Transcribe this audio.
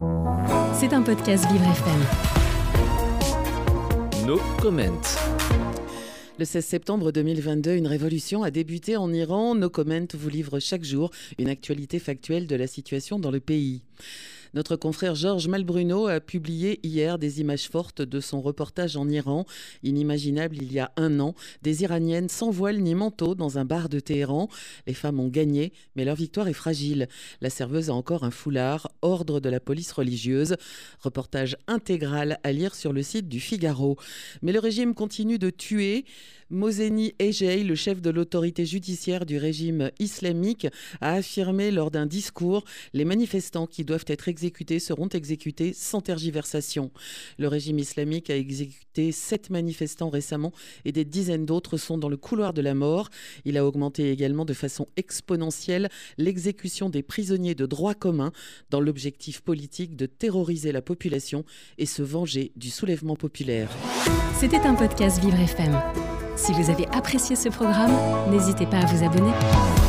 C'est un podcast Vivre FM. No comment. Le 16 septembre 2022, une révolution a débuté en Iran. No Comment vous livre chaque jour une actualité factuelle de la situation dans le pays. Notre confrère Georges Malbruno a publié hier des images fortes de son reportage en Iran. Inimaginable il y a un an, des Iraniennes sans voile ni manteau dans un bar de Téhéran. Les femmes ont gagné, mais leur victoire est fragile. La serveuse a encore un foulard, ordre de la police religieuse. Reportage intégral à lire sur le site du Figaro. Mais le régime continue de tuer. Moseni Ejei, le chef de l'autorité judiciaire du régime islamique, a affirmé lors d'un discours les manifestants qui doivent être exécutés seront exécutés sans tergiversation. Le régime islamique a exécuté sept manifestants récemment et des dizaines d'autres sont dans le couloir de la mort. Il a augmenté également de façon exponentielle l'exécution des prisonniers de droit commun dans l'objectif politique de terroriser la population et se venger du soulèvement populaire. C'était un podcast Vivre FM. Si vous avez apprécié ce programme, n'hésitez pas à vous abonner.